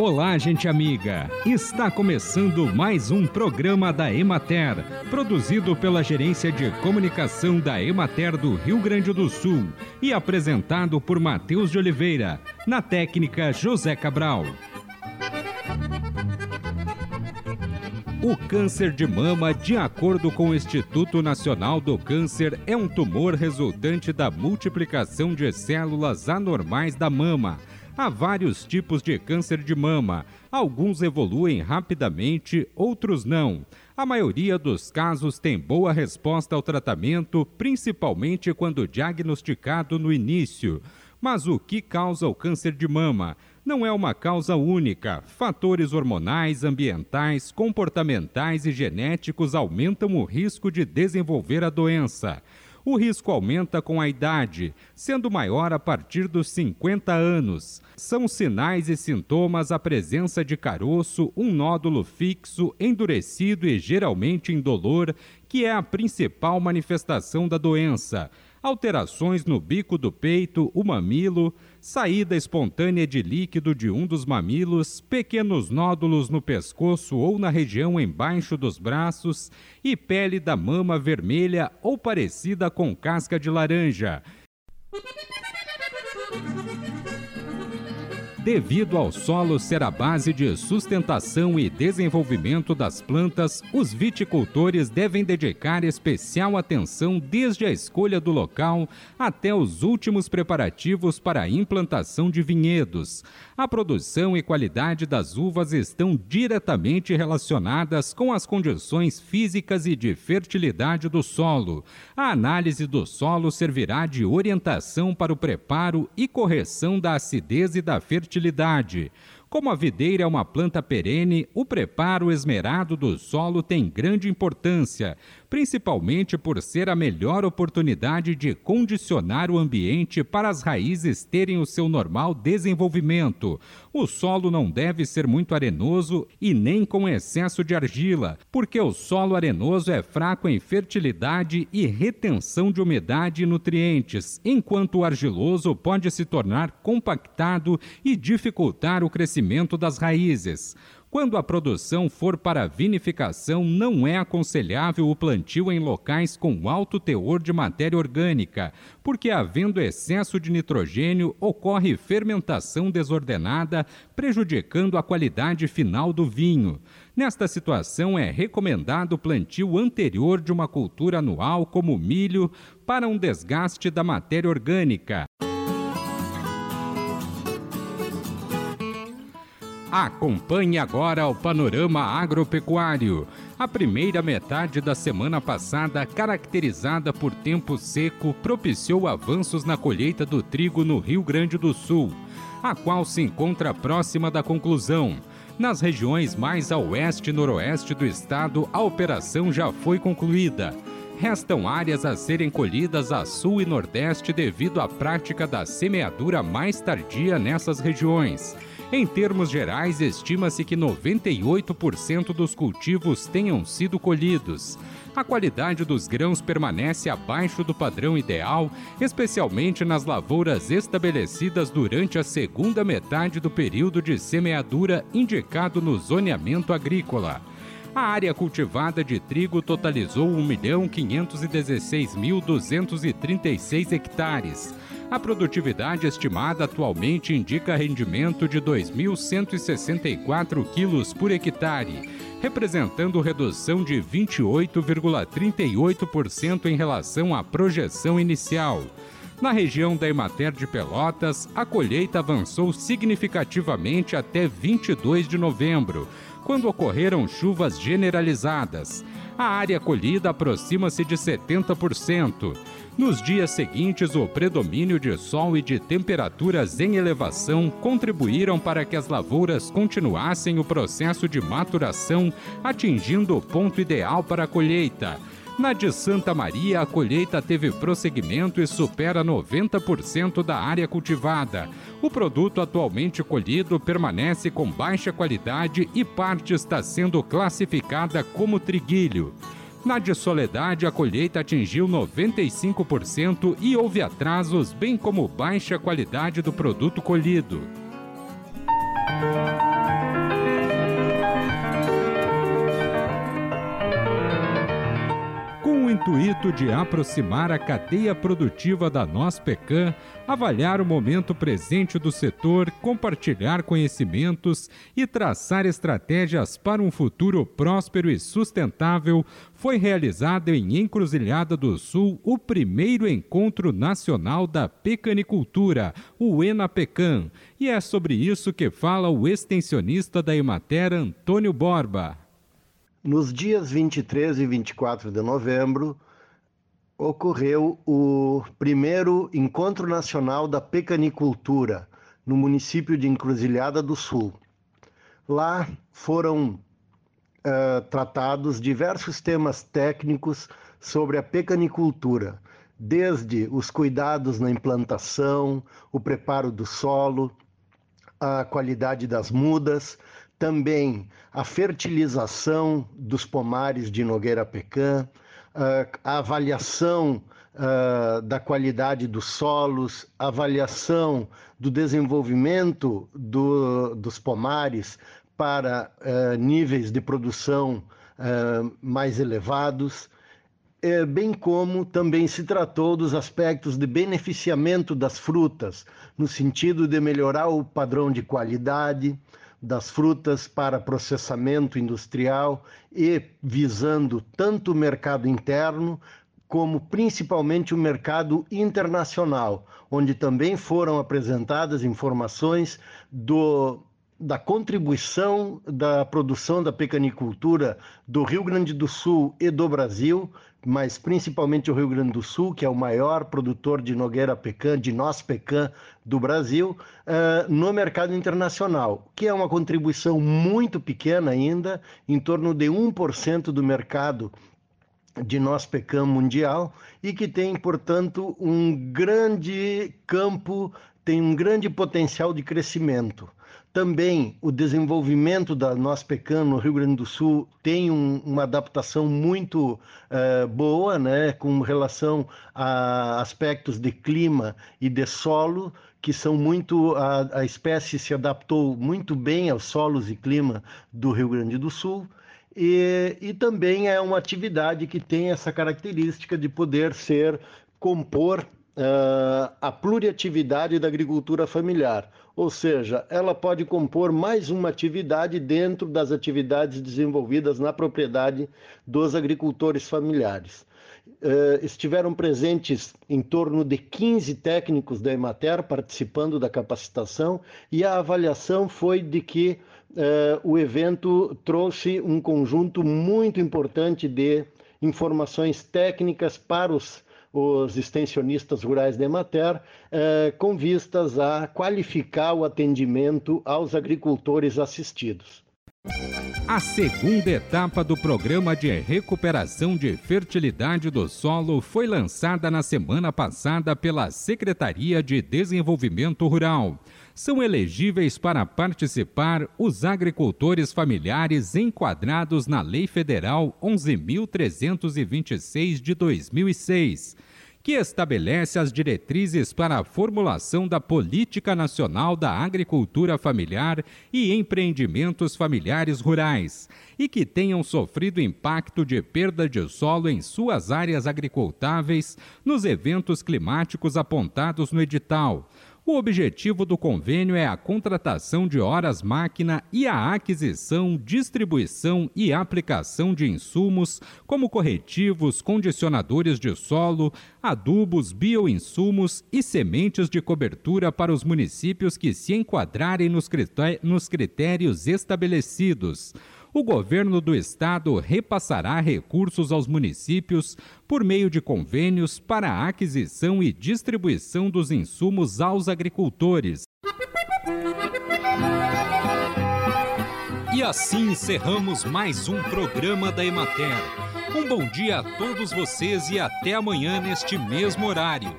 Olá, gente amiga! Está começando mais um programa da Emater, produzido pela Gerência de Comunicação da Emater do Rio Grande do Sul e apresentado por Matheus de Oliveira, na técnica José Cabral. O câncer de mama, de acordo com o Instituto Nacional do Câncer, é um tumor resultante da multiplicação de células anormais da mama Há vários tipos de câncer de mama. Alguns evoluem rapidamente, outros não. A maioria dos casos tem boa resposta ao tratamento, principalmente quando diagnosticado no início. Mas o que causa o câncer de mama? Não é uma causa única. Fatores hormonais, ambientais, comportamentais e genéticos aumentam o risco de desenvolver a doença o risco aumenta com a idade, sendo maior a partir dos 50 anos. São sinais e sintomas a presença de caroço, um nódulo fixo, endurecido e geralmente indolor, que é a principal manifestação da doença alterações no bico do peito, o mamilo, saída espontânea de líquido de um dos mamilos, pequenos nódulos no pescoço ou na região embaixo dos braços e pele da mama vermelha ou parecida com casca de laranja. Devido ao solo ser a base de sustentação e desenvolvimento das plantas, os viticultores devem dedicar especial atenção desde a escolha do local até os últimos preparativos para a implantação de vinhedos. A produção e qualidade das uvas estão diretamente relacionadas com as condições físicas e de fertilidade do solo. A análise do solo servirá de orientação para o preparo e correção da acidez e da fertilidade fertilidade. Como a videira é uma planta perene, o preparo esmerado do solo tem grande importância, principalmente por ser a melhor oportunidade de condicionar o ambiente para as raízes terem o seu normal desenvolvimento. O solo não deve ser muito arenoso e nem com excesso de argila, porque o solo arenoso é fraco em fertilidade e retenção de umidade e nutrientes, enquanto o argiloso pode se tornar compactado e dificultar o crescimento das raízes. Quando a produção for para vinificação, não é aconselhável o plantio em locais com alto teor de matéria orgânica, porque havendo excesso de nitrogênio, ocorre fermentação desordenada, prejudicando a qualidade final do vinho. Nesta situação, é recomendado o plantio anterior de uma cultura anual como milho para um desgaste da matéria orgânica. Acompanhe agora o panorama agropecuário. A primeira metade da semana passada, caracterizada por tempo seco, propiciou avanços na colheita do trigo no Rio Grande do Sul, a qual se encontra próxima da conclusão. Nas regiões mais a oeste e noroeste do estado, a operação já foi concluída. Restam áreas a serem colhidas a sul e nordeste devido à prática da semeadura mais tardia nessas regiões. Em termos gerais, estima-se que 98% dos cultivos tenham sido colhidos. A qualidade dos grãos permanece abaixo do padrão ideal, especialmente nas lavouras estabelecidas durante a segunda metade do período de semeadura indicado no zoneamento agrícola. A área cultivada de trigo totalizou 1.516.236 hectares a produtividade estimada atualmente indica rendimento de 2.164 quilos por hectare, representando redução de 28,38% em relação à projeção inicial. Na região da Emater de Pelotas, a colheita avançou significativamente até 22 de novembro, quando ocorreram chuvas generalizadas. A área colhida aproxima-se de 70%. Nos dias seguintes, o predomínio de sol e de temperaturas em elevação contribuíram para que as lavouras continuassem o processo de maturação, atingindo o ponto ideal para a colheita. Na de Santa Maria, a colheita teve prosseguimento e supera 90% da área cultivada. O produto atualmente colhido permanece com baixa qualidade e parte está sendo classificada como triguilho. Na de Soledade, a colheita atingiu 95% e houve atrasos, bem como baixa qualidade do produto colhido. Intuito de aproximar a cadeia produtiva da Nós Pecan, avaliar o momento presente do setor, compartilhar conhecimentos e traçar estratégias para um futuro próspero e sustentável, foi realizado em Encruzilhada do Sul o primeiro encontro nacional da pecanicultura, o ENAPECAN, e é sobre isso que fala o extensionista da Emater, Antônio Borba. Nos dias 23 e 24 de novembro, ocorreu o primeiro Encontro Nacional da Pecanicultura, no município de Encruzilhada do Sul. Lá foram uh, tratados diversos temas técnicos sobre a pecanicultura, desde os cuidados na implantação, o preparo do solo, a qualidade das mudas, também a fertilização dos pomares de Nogueira Pecan, a avaliação da qualidade dos solos, a avaliação do desenvolvimento do, dos pomares para níveis de produção mais elevados, bem como também se tratou dos aspectos de beneficiamento das frutas, no sentido de melhorar o padrão de qualidade, das frutas para processamento industrial e visando tanto o mercado interno como principalmente o mercado internacional, onde também foram apresentadas informações do da contribuição da produção da pecanicultura do Rio Grande do Sul e do Brasil, mas principalmente o Rio Grande do Sul, que é o maior produtor de nogueira pecan, de noz pecan do Brasil, uh, no mercado internacional, que é uma contribuição muito pequena ainda, em torno de 1% do mercado de noz pecan mundial e que tem, portanto, um grande campo, tem um grande potencial de crescimento. Também o desenvolvimento da noz pecan no Rio Grande do Sul tem um, uma adaptação muito uh, boa, né, com relação a aspectos de clima e de solo, que são muito. A, a espécie se adaptou muito bem aos solos e clima do Rio Grande do Sul. E, e também é uma atividade que tem essa característica de poder ser compor uh, a pluriatividade da agricultura familiar, ou seja, ela pode compor mais uma atividade dentro das atividades desenvolvidas na propriedade dos agricultores familiares. Uh, estiveram presentes em torno de 15 técnicos da Emater participando da capacitação e a avaliação foi de que uh, o evento trouxe um conjunto muito importante de informações técnicas para os os extensionistas rurais da Emater, eh, com vistas a qualificar o atendimento aos agricultores assistidos. A segunda etapa do programa de recuperação de fertilidade do solo foi lançada na semana passada pela Secretaria de Desenvolvimento Rural. São elegíveis para participar os agricultores familiares enquadrados na Lei Federal 11.326 de 2006 que estabelece as diretrizes para a formulação da Política Nacional da Agricultura Familiar e Empreendimentos Familiares Rurais, e que tenham sofrido impacto de perda de solo em suas áreas agricultáveis nos eventos climáticos apontados no edital o objetivo do convênio é a contratação de horas-máquina e a aquisição, distribuição e aplicação de insumos como corretivos, condicionadores de solo, adubos, bioinsumos e sementes de cobertura para os municípios que se enquadrarem nos critérios estabelecidos o governo do estado repassará recursos aos municípios por meio de convênios para a aquisição e distribuição dos insumos aos agricultores. E assim encerramos mais um programa da Emater. Um bom dia a todos vocês e até amanhã neste mesmo horário.